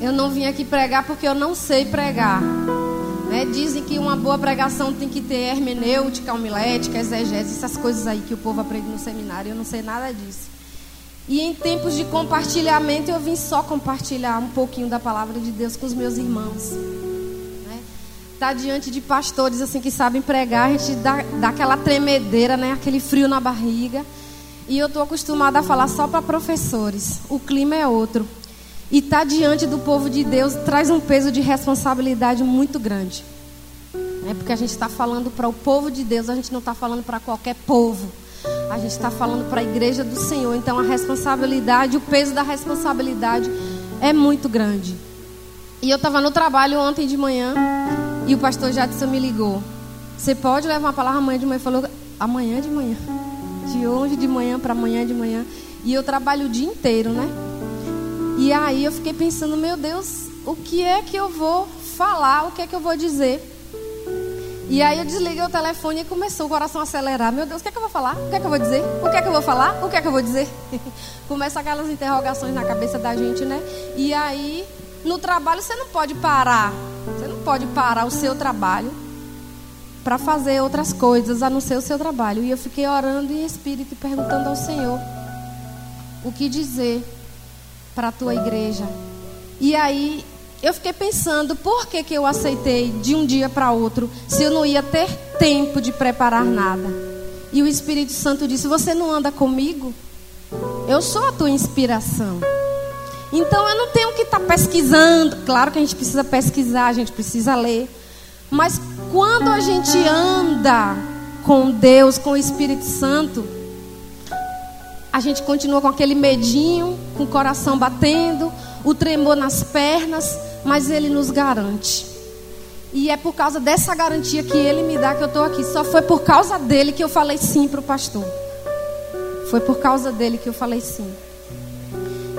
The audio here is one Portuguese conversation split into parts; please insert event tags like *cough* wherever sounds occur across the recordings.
Eu não vim aqui pregar porque eu não sei pregar. Né? Dizem que uma boa pregação tem que ter hermenêutica, homilética, exegese, essas coisas aí que o povo aprende no seminário. Eu não sei nada disso. E em tempos de compartilhamento, eu vim só compartilhar um pouquinho da palavra de Deus com os meus irmãos. Né? Tá diante de pastores assim que sabem pregar, a gente dá, dá aquela tremedeira, né? aquele frio na barriga. E eu estou acostumada a falar só para professores. O clima é outro. E estar tá diante do povo de Deus traz um peso de responsabilidade muito grande. É porque a gente está falando para o povo de Deus, a gente não está falando para qualquer povo. A gente está falando para a igreja do Senhor. Então a responsabilidade, o peso da responsabilidade é muito grande. E eu estava no trabalho ontem de manhã e o pastor Jadson me ligou. Você pode levar uma palavra amanhã de manhã? Falou, amanhã de manhã. De hoje de manhã para amanhã de manhã. E eu trabalho o dia inteiro, né? E aí eu fiquei pensando, meu Deus, o que é que eu vou falar? O que é que eu vou dizer? E aí eu desliguei o telefone e começou o coração a acelerar. Meu Deus, o que é que eu vou falar? O que é que eu vou dizer? O que é que eu vou falar? O que é que eu vou dizer? *laughs* Começa aquelas interrogações na cabeça da gente, né? E aí, no trabalho você não pode parar. Você não pode parar o seu trabalho para fazer outras coisas a não ser o seu trabalho. E eu fiquei orando em espírito e perguntando ao Senhor o que dizer para a tua igreja. E aí eu fiquei pensando, por que, que eu aceitei de um dia para outro, se eu não ia ter tempo de preparar nada? E o Espírito Santo disse: Você não anda comigo? Eu sou a tua inspiração. Então eu não tenho que estar tá pesquisando. Claro que a gente precisa pesquisar, a gente precisa ler. Mas quando a gente anda com Deus, com o Espírito Santo, a gente continua com aquele medinho, com o coração batendo, o tremor nas pernas, mas Ele nos garante. E é por causa dessa garantia que Ele me dá que eu estou aqui. Só foi por causa dele que eu falei sim para o pastor. Foi por causa dele que eu falei sim.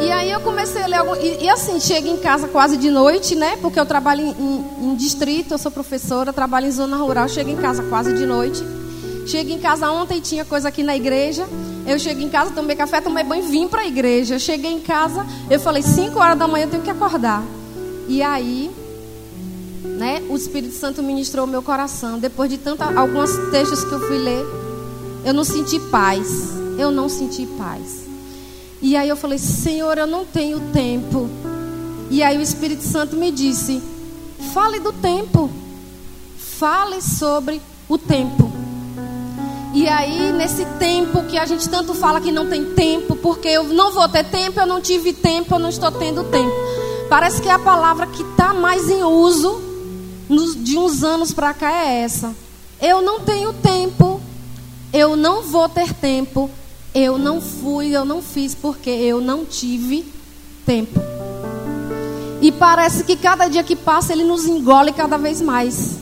E aí eu comecei a ler algum... e, e, assim, chego em casa quase de noite, né? Porque eu trabalho em, em, em distrito, eu sou professora, trabalho em zona rural, chego em casa quase de noite. Chego em casa ontem, tinha coisa aqui na igreja. Eu cheguei em casa, tomei café, tomei banho, vim para a igreja. Cheguei em casa, eu falei, 5 horas da manhã eu tenho que acordar. E aí, né, o Espírito Santo ministrou meu coração. Depois de tantos alguns textos que eu fui ler, eu não senti paz. Eu não senti paz. E aí eu falei, Senhor, eu não tenho tempo. E aí o Espírito Santo me disse, fale do tempo. Fale sobre o tempo. E aí, nesse tempo que a gente tanto fala que não tem tempo, porque eu não vou ter tempo, eu não tive tempo, eu não estou tendo tempo. Parece que a palavra que está mais em uso de uns anos para cá é essa. Eu não tenho tempo, eu não vou ter tempo, eu não fui, eu não fiz porque eu não tive tempo. E parece que cada dia que passa ele nos engole cada vez mais.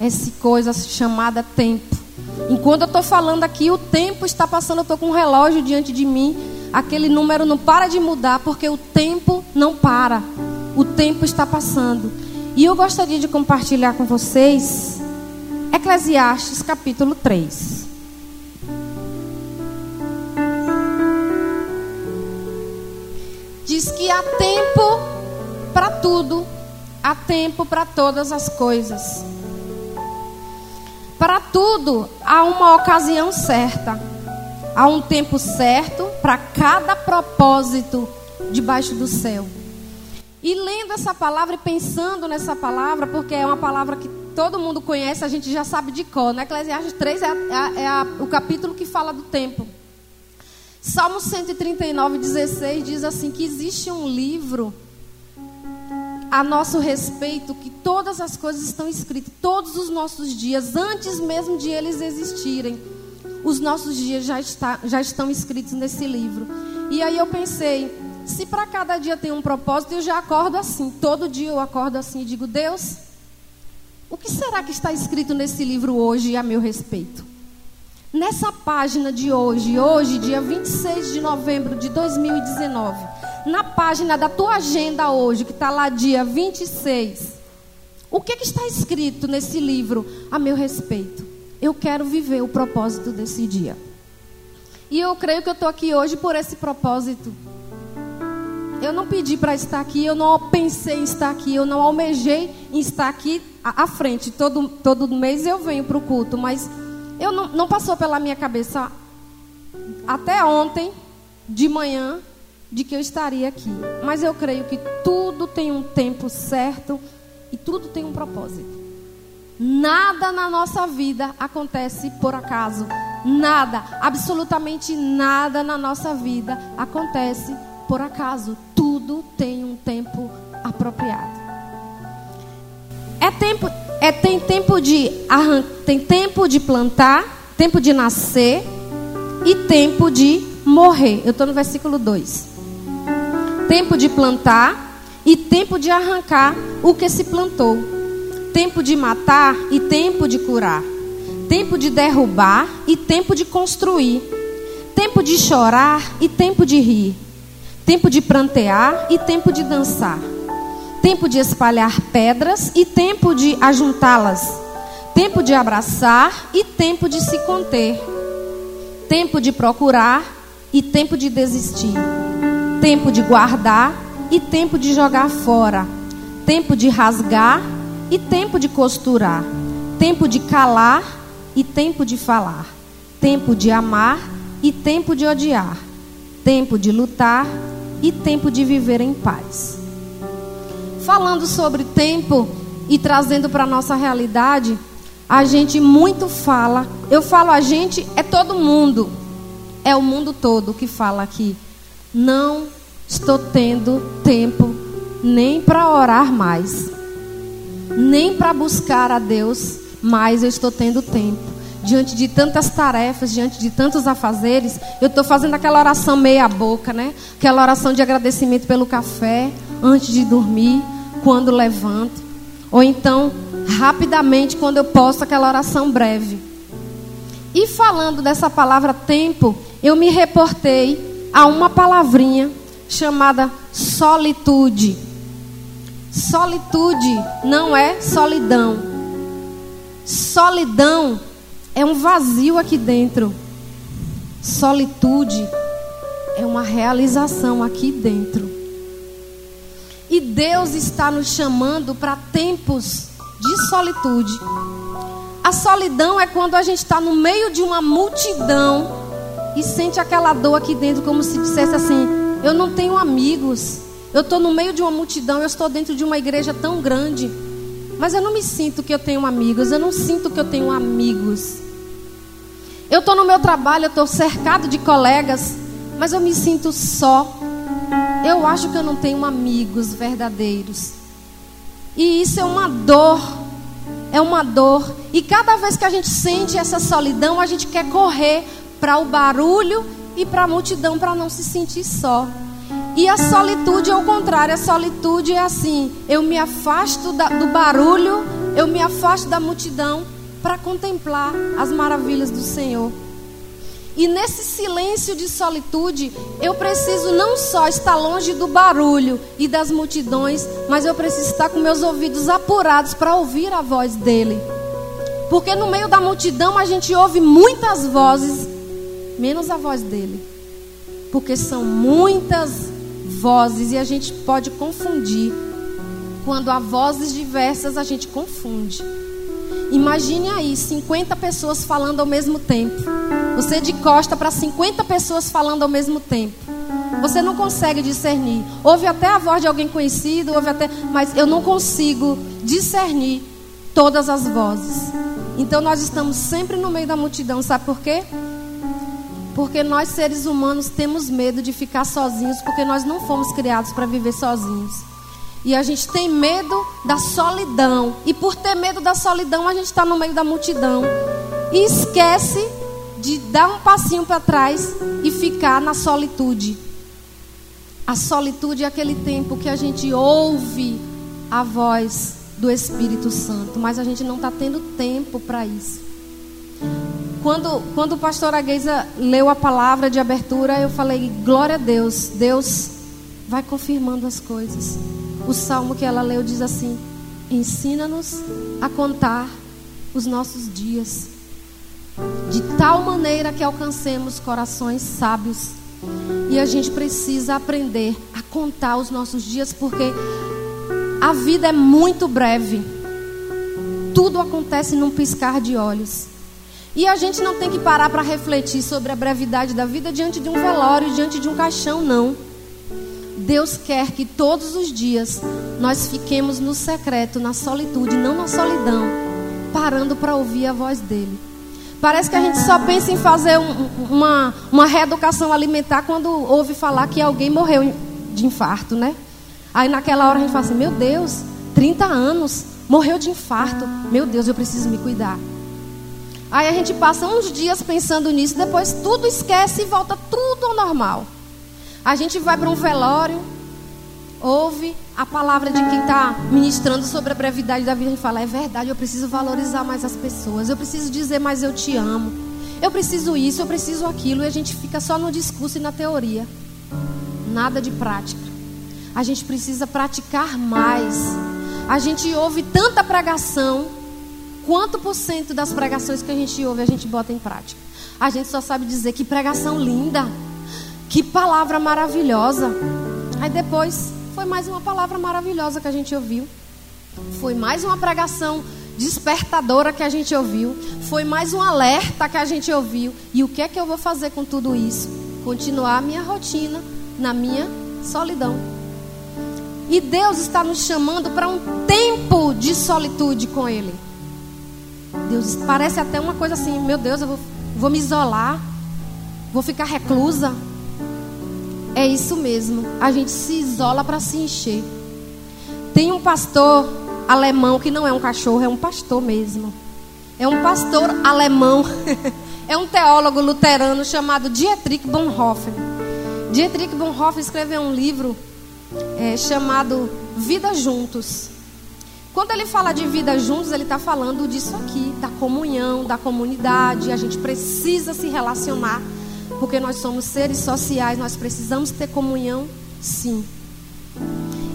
Essa coisa chamada tempo. Enquanto eu estou falando aqui, o tempo está passando, eu estou com um relógio diante de mim. Aquele número não para de mudar, porque o tempo não para. O tempo está passando. E eu gostaria de compartilhar com vocês Eclesiastes capítulo 3. Diz que há tempo para tudo, há tempo para todas as coisas. Para tudo há uma ocasião certa. Há um tempo certo para cada propósito debaixo do céu. E lendo essa palavra e pensando nessa palavra, porque é uma palavra que todo mundo conhece, a gente já sabe de cor. Né? Eclesiastes 3 é, a, é, a, é o capítulo que fala do tempo. Salmo 139, 16 diz assim: que existe um livro a nosso respeito que todas as coisas estão escritas, todos os nossos dias, antes mesmo de eles existirem, os nossos dias já, está, já estão escritos nesse livro. E aí eu pensei, se para cada dia tem um propósito, eu já acordo assim, todo dia eu acordo assim e digo, Deus, o que será que está escrito nesse livro hoje a meu respeito? Nessa página de hoje, hoje, dia 26 de novembro de 2019, na página da tua agenda hoje, que está lá dia 26, o que, que está escrito nesse livro a meu respeito? Eu quero viver o propósito desse dia. E eu creio que eu estou aqui hoje por esse propósito. Eu não pedi para estar aqui, eu não pensei em estar aqui, eu não almejei em estar aqui à frente. Todo, todo mês eu venho para o culto, mas eu não, não passou pela minha cabeça até ontem, de manhã, de que eu estaria aqui. Mas eu creio que tudo tem um tempo certo e tudo tem um propósito. Nada na nossa vida acontece por acaso. Nada, absolutamente nada na nossa vida acontece por acaso. Tudo tem um tempo apropriado. É tempo, é tem tempo de tem tempo de plantar, tempo de nascer e tempo de morrer. Eu estou no versículo 2. Tempo de plantar e tempo de arrancar o que se plantou. Tempo de matar e tempo de curar. Tempo de derrubar e tempo de construir. Tempo de chorar e tempo de rir tempo de prantear e tempo de dançar, tempo de espalhar pedras e tempo de ajuntá-las, tempo de abraçar e tempo de se conter, tempo de procurar e tempo de desistir, tempo de guardar e tempo de jogar fora, tempo de rasgar e tempo de costurar, tempo de calar e tempo de falar, tempo de amar e tempo de odiar, tempo de lutar e tempo de viver em paz. Falando sobre tempo e trazendo para a nossa realidade, a gente muito fala, eu falo a gente, é todo mundo, é o mundo todo que fala aqui. Não estou tendo tempo nem para orar mais, nem para buscar a Deus, mas eu estou tendo tempo diante de tantas tarefas, diante de tantos afazeres, eu estou fazendo aquela oração meia boca, né? Aquela oração de agradecimento pelo café, antes de dormir, quando levanto. Ou então, rapidamente, quando eu posso, aquela oração breve. E falando dessa palavra tempo, eu me reportei a uma palavrinha chamada solitude. Solitude não é solidão. Solidão é um vazio aqui dentro. Solitude é uma realização aqui dentro. E Deus está nos chamando para tempos de solitude. A solidão é quando a gente está no meio de uma multidão e sente aquela dor aqui dentro, como se dissesse assim: Eu não tenho amigos. Eu estou no meio de uma multidão, eu estou dentro de uma igreja tão grande. Mas eu não me sinto que eu tenho amigos, eu não sinto que eu tenho amigos. Eu estou no meu trabalho, eu estou cercado de colegas, mas eu me sinto só. Eu acho que eu não tenho amigos verdadeiros. E isso é uma dor. É uma dor. E cada vez que a gente sente essa solidão, a gente quer correr para o barulho e para a multidão para não se sentir só. E a solitude é o contrário. A solitude é assim: eu me afasto da, do barulho, eu me afasto da multidão para contemplar as maravilhas do Senhor. E nesse silêncio de solitude, eu preciso não só estar longe do barulho e das multidões, mas eu preciso estar com meus ouvidos apurados para ouvir a voz dele. Porque no meio da multidão a gente ouve muitas vozes, menos a voz dele. Porque são muitas vozes e a gente pode confundir. Quando há vozes diversas, a gente confunde. Imagine aí 50 pessoas falando ao mesmo tempo. Você de costa para 50 pessoas falando ao mesmo tempo. Você não consegue discernir. Houve até a voz de alguém conhecido, houve até, mas eu não consigo discernir todas as vozes. Então nós estamos sempre no meio da multidão, sabe por quê? Porque nós seres humanos temos medo de ficar sozinhos, porque nós não fomos criados para viver sozinhos. E a gente tem medo da solidão. E por ter medo da solidão, a gente está no meio da multidão. E esquece de dar um passinho para trás e ficar na solitude. A solitude é aquele tempo que a gente ouve a voz do Espírito Santo, mas a gente não está tendo tempo para isso. Quando, quando o pastor Agueza leu a palavra de abertura, eu falei: glória a Deus, Deus vai confirmando as coisas. O salmo que ela leu diz assim: Ensina-nos a contar os nossos dias, de tal maneira que alcancemos corações sábios. E a gente precisa aprender a contar os nossos dias, porque a vida é muito breve. Tudo acontece num piscar de olhos. E a gente não tem que parar para refletir sobre a brevidade da vida diante de um velório, diante de um caixão, não. Deus quer que todos os dias nós fiquemos no secreto, na solitude, não na solidão, parando para ouvir a voz dele. Parece que a gente só pensa em fazer um, uma, uma reeducação alimentar quando ouve falar que alguém morreu de infarto, né? Aí naquela hora a gente fala assim: Meu Deus, 30 anos, morreu de infarto. Meu Deus, eu preciso me cuidar. Aí a gente passa uns dias pensando nisso, depois tudo esquece e volta tudo ao normal. A gente vai para um velório, ouve a palavra de quem está ministrando sobre a brevidade da vida e fala: é verdade, eu preciso valorizar mais as pessoas, eu preciso dizer mais eu te amo, eu preciso isso, eu preciso aquilo, e a gente fica só no discurso e na teoria, nada de prática. A gente precisa praticar mais. A gente ouve tanta pregação, quanto por cento das pregações que a gente ouve a gente bota em prática? A gente só sabe dizer que pregação linda, que palavra maravilhosa. Aí depois foi mais uma palavra maravilhosa que a gente ouviu. Foi mais uma pregação despertadora que a gente ouviu. Foi mais um alerta que a gente ouviu. E o que é que eu vou fazer com tudo isso? Continuar a minha rotina na minha solidão. E Deus está nos chamando para um tempo de solitude com Ele. Deus parece até uma coisa assim, meu Deus, eu vou, vou me isolar, vou ficar reclusa. É isso mesmo. A gente se isola para se encher. Tem um pastor alemão que não é um cachorro, é um pastor mesmo. É um pastor alemão. *laughs* é um teólogo luterano chamado Dietrich Bonhoeffer. Dietrich Bonhoeffer escreveu um livro é, chamado Vida Juntos. Quando ele fala de vida juntos, ele está falando disso aqui, da comunhão, da comunidade. A gente precisa se relacionar porque nós somos seres sociais, nós precisamos ter comunhão, sim.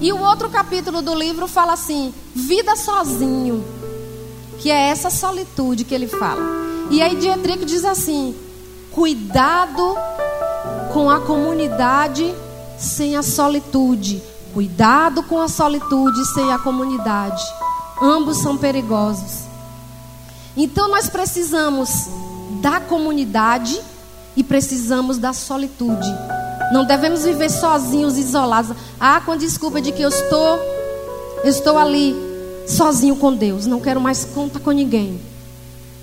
E o outro capítulo do livro fala assim: vida sozinho, que é essa solitude que ele fala. E aí Dietrich diz assim: cuidado com a comunidade sem a solitude. Cuidado com a solitude sem a comunidade. Ambos são perigosos. Então nós precisamos da comunidade e precisamos da solitude. Não devemos viver sozinhos, isolados. Ah, com desculpa de que eu estou, eu estou ali sozinho com Deus. Não quero mais conta com ninguém.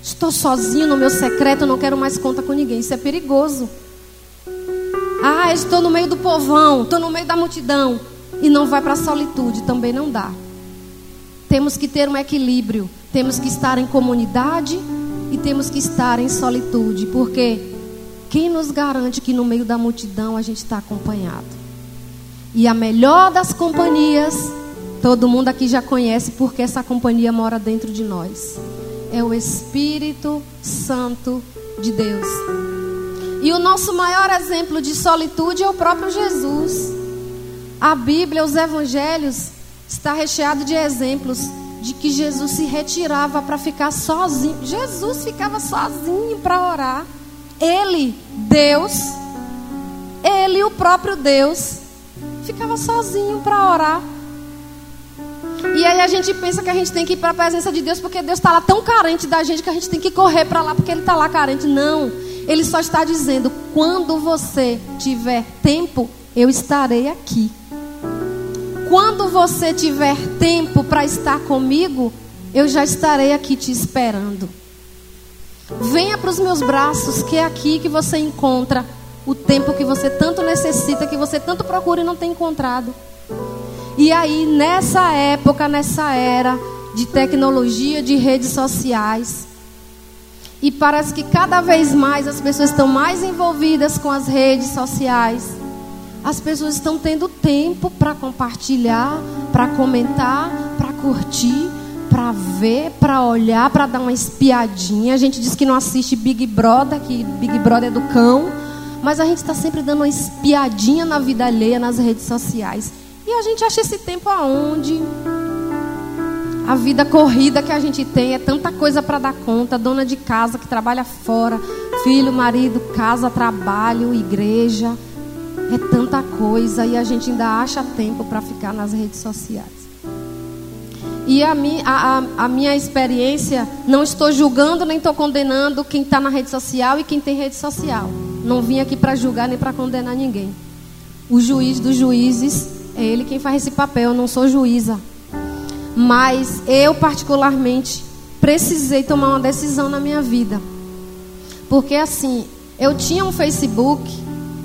Estou sozinho no meu secreto, não quero mais conta com ninguém. Isso é perigoso. Ah, estou no meio do povão, estou no meio da multidão e não vai para a solitude, também não dá. Temos que ter um equilíbrio. Temos que estar em comunidade e temos que estar em solitude, porque quem nos garante que no meio da multidão a gente está acompanhado? E a melhor das companhias, todo mundo aqui já conhece porque essa companhia mora dentro de nós. É o Espírito Santo de Deus. E o nosso maior exemplo de solitude é o próprio Jesus. A Bíblia, os evangelhos, está recheado de exemplos de que Jesus se retirava para ficar sozinho. Jesus ficava sozinho para orar. Ele, Deus, ele, o próprio Deus, ficava sozinho para orar. E aí a gente pensa que a gente tem que ir para a presença de Deus porque Deus está lá tão carente da gente que a gente tem que correr para lá porque Ele está lá carente. Não, Ele só está dizendo: quando você tiver tempo, eu estarei aqui. Quando você tiver tempo para estar comigo, eu já estarei aqui te esperando. Venha para os meus braços, que é aqui que você encontra o tempo que você tanto necessita, que você tanto procura e não tem encontrado. E aí, nessa época, nessa era de tecnologia, de redes sociais, e parece que cada vez mais as pessoas estão mais envolvidas com as redes sociais. As pessoas estão tendo tempo para compartilhar, para comentar, para curtir para ver, para olhar, para dar uma espiadinha. A gente diz que não assiste Big Brother, que Big Brother é do cão, mas a gente está sempre dando uma espiadinha na vida alheia nas redes sociais. E a gente acha esse tempo aonde? A vida corrida que a gente tem é tanta coisa para dar conta, dona de casa que trabalha fora, filho, marido, casa, trabalho, igreja, É tanta coisa e a gente ainda acha tempo para ficar nas redes sociais. E a, mi, a, a, a minha experiência, não estou julgando nem estou condenando quem está na rede social e quem tem rede social. Não vim aqui para julgar nem para condenar ninguém. O juiz dos juízes é ele quem faz esse papel, eu não sou juíza. Mas eu, particularmente, precisei tomar uma decisão na minha vida. Porque assim, eu tinha um Facebook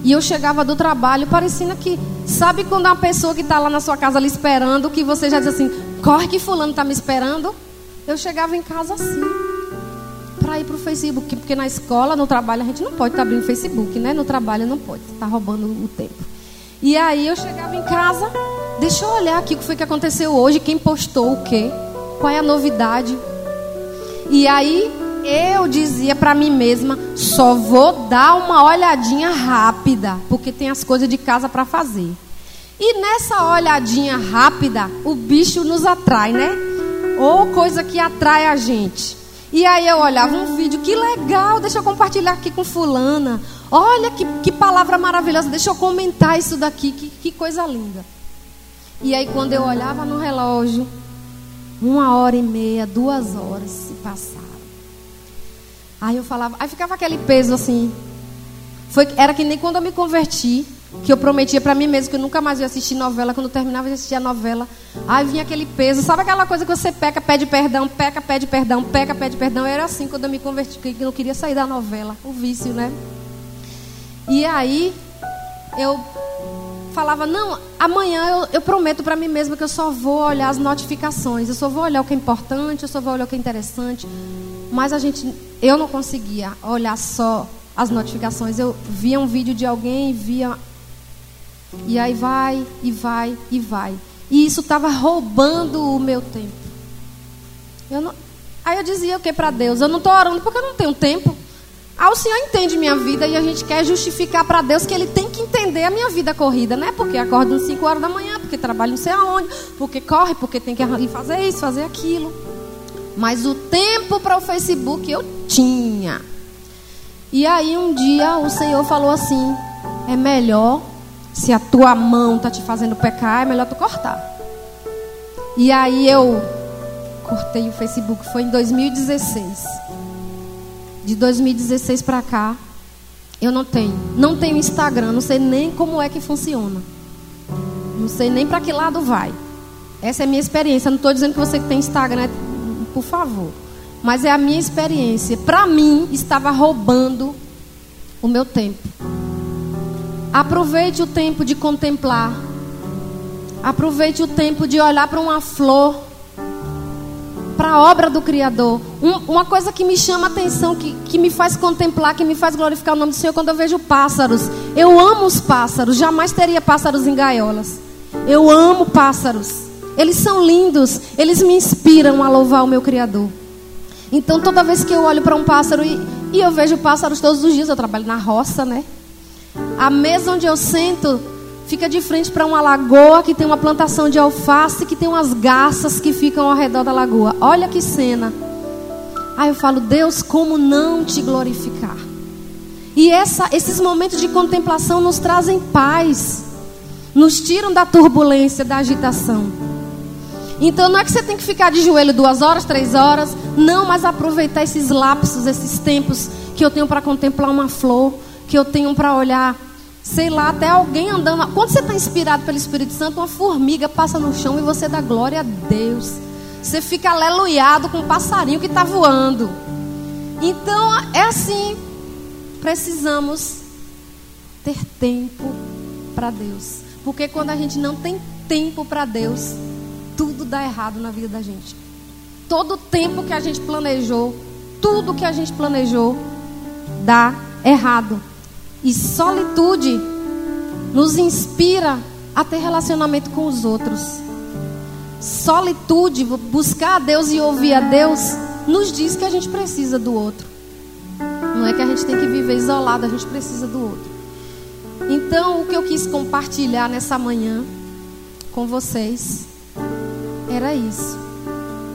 e eu chegava do trabalho parecendo que. Sabe quando uma pessoa que está lá na sua casa ali esperando, que você já diz assim, corre que fulano está me esperando? Eu chegava em casa assim. Para ir para o Facebook, porque na escola, no trabalho, a gente não pode estar tá abrindo Facebook, né? No trabalho não pode, está roubando o tempo. E aí eu chegava em casa, deixa eu olhar aqui o que foi que aconteceu hoje, quem postou o quê, qual é a novidade. E aí eu dizia para mim mesma, só vou dar uma olhadinha rápida, porque tem as coisas de casa para fazer. E nessa olhadinha rápida, o bicho nos atrai, né? Ou coisa que atrai a gente. E aí eu olhava um vídeo, que legal, deixa eu compartilhar aqui com fulana. Olha que, que palavra maravilhosa, deixa eu comentar isso daqui, que, que coisa linda. E aí quando eu olhava no relógio, uma hora e meia, duas horas se passaram. Aí eu falava, aí ficava aquele peso assim. Foi, era que nem quando eu me converti, que eu prometia para mim mesmo que eu nunca mais ia assistir novela. Quando eu terminava de assistir a novela, aí vinha aquele peso. Sabe aquela coisa que você peca, pede perdão, peca, pede perdão, peca, pede perdão? Era assim quando eu me converti, que eu não queria sair da novela. O vício, né? E aí eu falava, não, amanhã eu, eu prometo para mim mesma que eu só vou olhar as notificações, eu só vou olhar o que é importante, eu só vou olhar o que é interessante. Mas a gente, eu não conseguia olhar só as notificações. Eu via um vídeo de alguém, via e aí vai e vai e vai. E isso estava roubando o meu tempo. Eu não, aí eu dizia o que para Deus? Eu não estou orando porque eu não tenho tempo. Ah, o Senhor entende minha vida e a gente quer justificar para Deus que Ele tem que entender a minha vida corrida, né? Porque acorda às 5 horas da manhã, porque trabalha não sei aonde, porque corre, porque tem que fazer isso, fazer aquilo. Mas o tempo para o Facebook eu tinha. E aí um dia o Senhor falou assim: é melhor, se a tua mão está te fazendo pecar, é melhor tu cortar. E aí eu cortei o Facebook, foi em 2016 de 2016 para cá, eu não tenho. Não tenho Instagram, não sei nem como é que funciona. Não sei nem para que lado vai. Essa é a minha experiência. Não estou dizendo que você que tem Instagram, por favor. Mas é a minha experiência. Para mim, estava roubando o meu tempo. Aproveite o tempo de contemplar. Aproveite o tempo de olhar para uma flor para a obra do Criador. Um, uma coisa que me chama a atenção, que, que me faz contemplar, que me faz glorificar o nome do Senhor quando eu vejo pássaros. Eu amo os pássaros, jamais teria pássaros em gaiolas. Eu amo pássaros. Eles são lindos, eles me inspiram a louvar o meu Criador. Então toda vez que eu olho para um pássaro e, e eu vejo pássaros todos os dias, eu trabalho na roça, né? A mesa onde eu sento fica de frente para uma lagoa que tem uma plantação de alface, que tem umas garças que ficam ao redor da lagoa. Olha que cena. Aí eu falo, Deus, como não te glorificar? E essa, esses momentos de contemplação nos trazem paz, nos tiram da turbulência, da agitação. Então não é que você tem que ficar de joelho duas horas, três horas, não, mas aproveitar esses lapsos, esses tempos que eu tenho para contemplar uma flor, que eu tenho para olhar sei lá, até alguém andando. Quando você está inspirado pelo Espírito Santo, uma formiga passa no chão e você dá glória a Deus. Você fica aleluiado com um passarinho que está voando. Então, é assim. Precisamos ter tempo para Deus. Porque quando a gente não tem tempo para Deus, dá errado na vida da gente. Todo o tempo que a gente planejou, tudo que a gente planejou, dá errado. E solitude nos inspira a ter relacionamento com os outros. Solitude, buscar a Deus e ouvir a Deus, nos diz que a gente precisa do outro. Não é que a gente tem que viver isolado, a gente precisa do outro. Então, o que eu quis compartilhar nessa manhã com vocês era isso.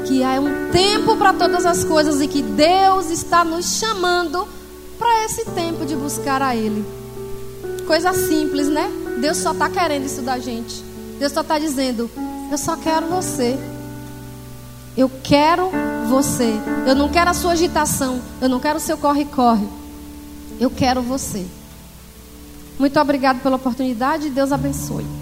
Que há um tempo para todas as coisas e que Deus está nos chamando para esse tempo de buscar a Ele. Coisa simples, né? Deus só está querendo isso da gente. Deus só está dizendo: Eu só quero você. Eu quero você. Eu não quero a sua agitação. Eu não quero o seu corre-corre. Eu quero você. Muito obrigado pela oportunidade. Deus abençoe.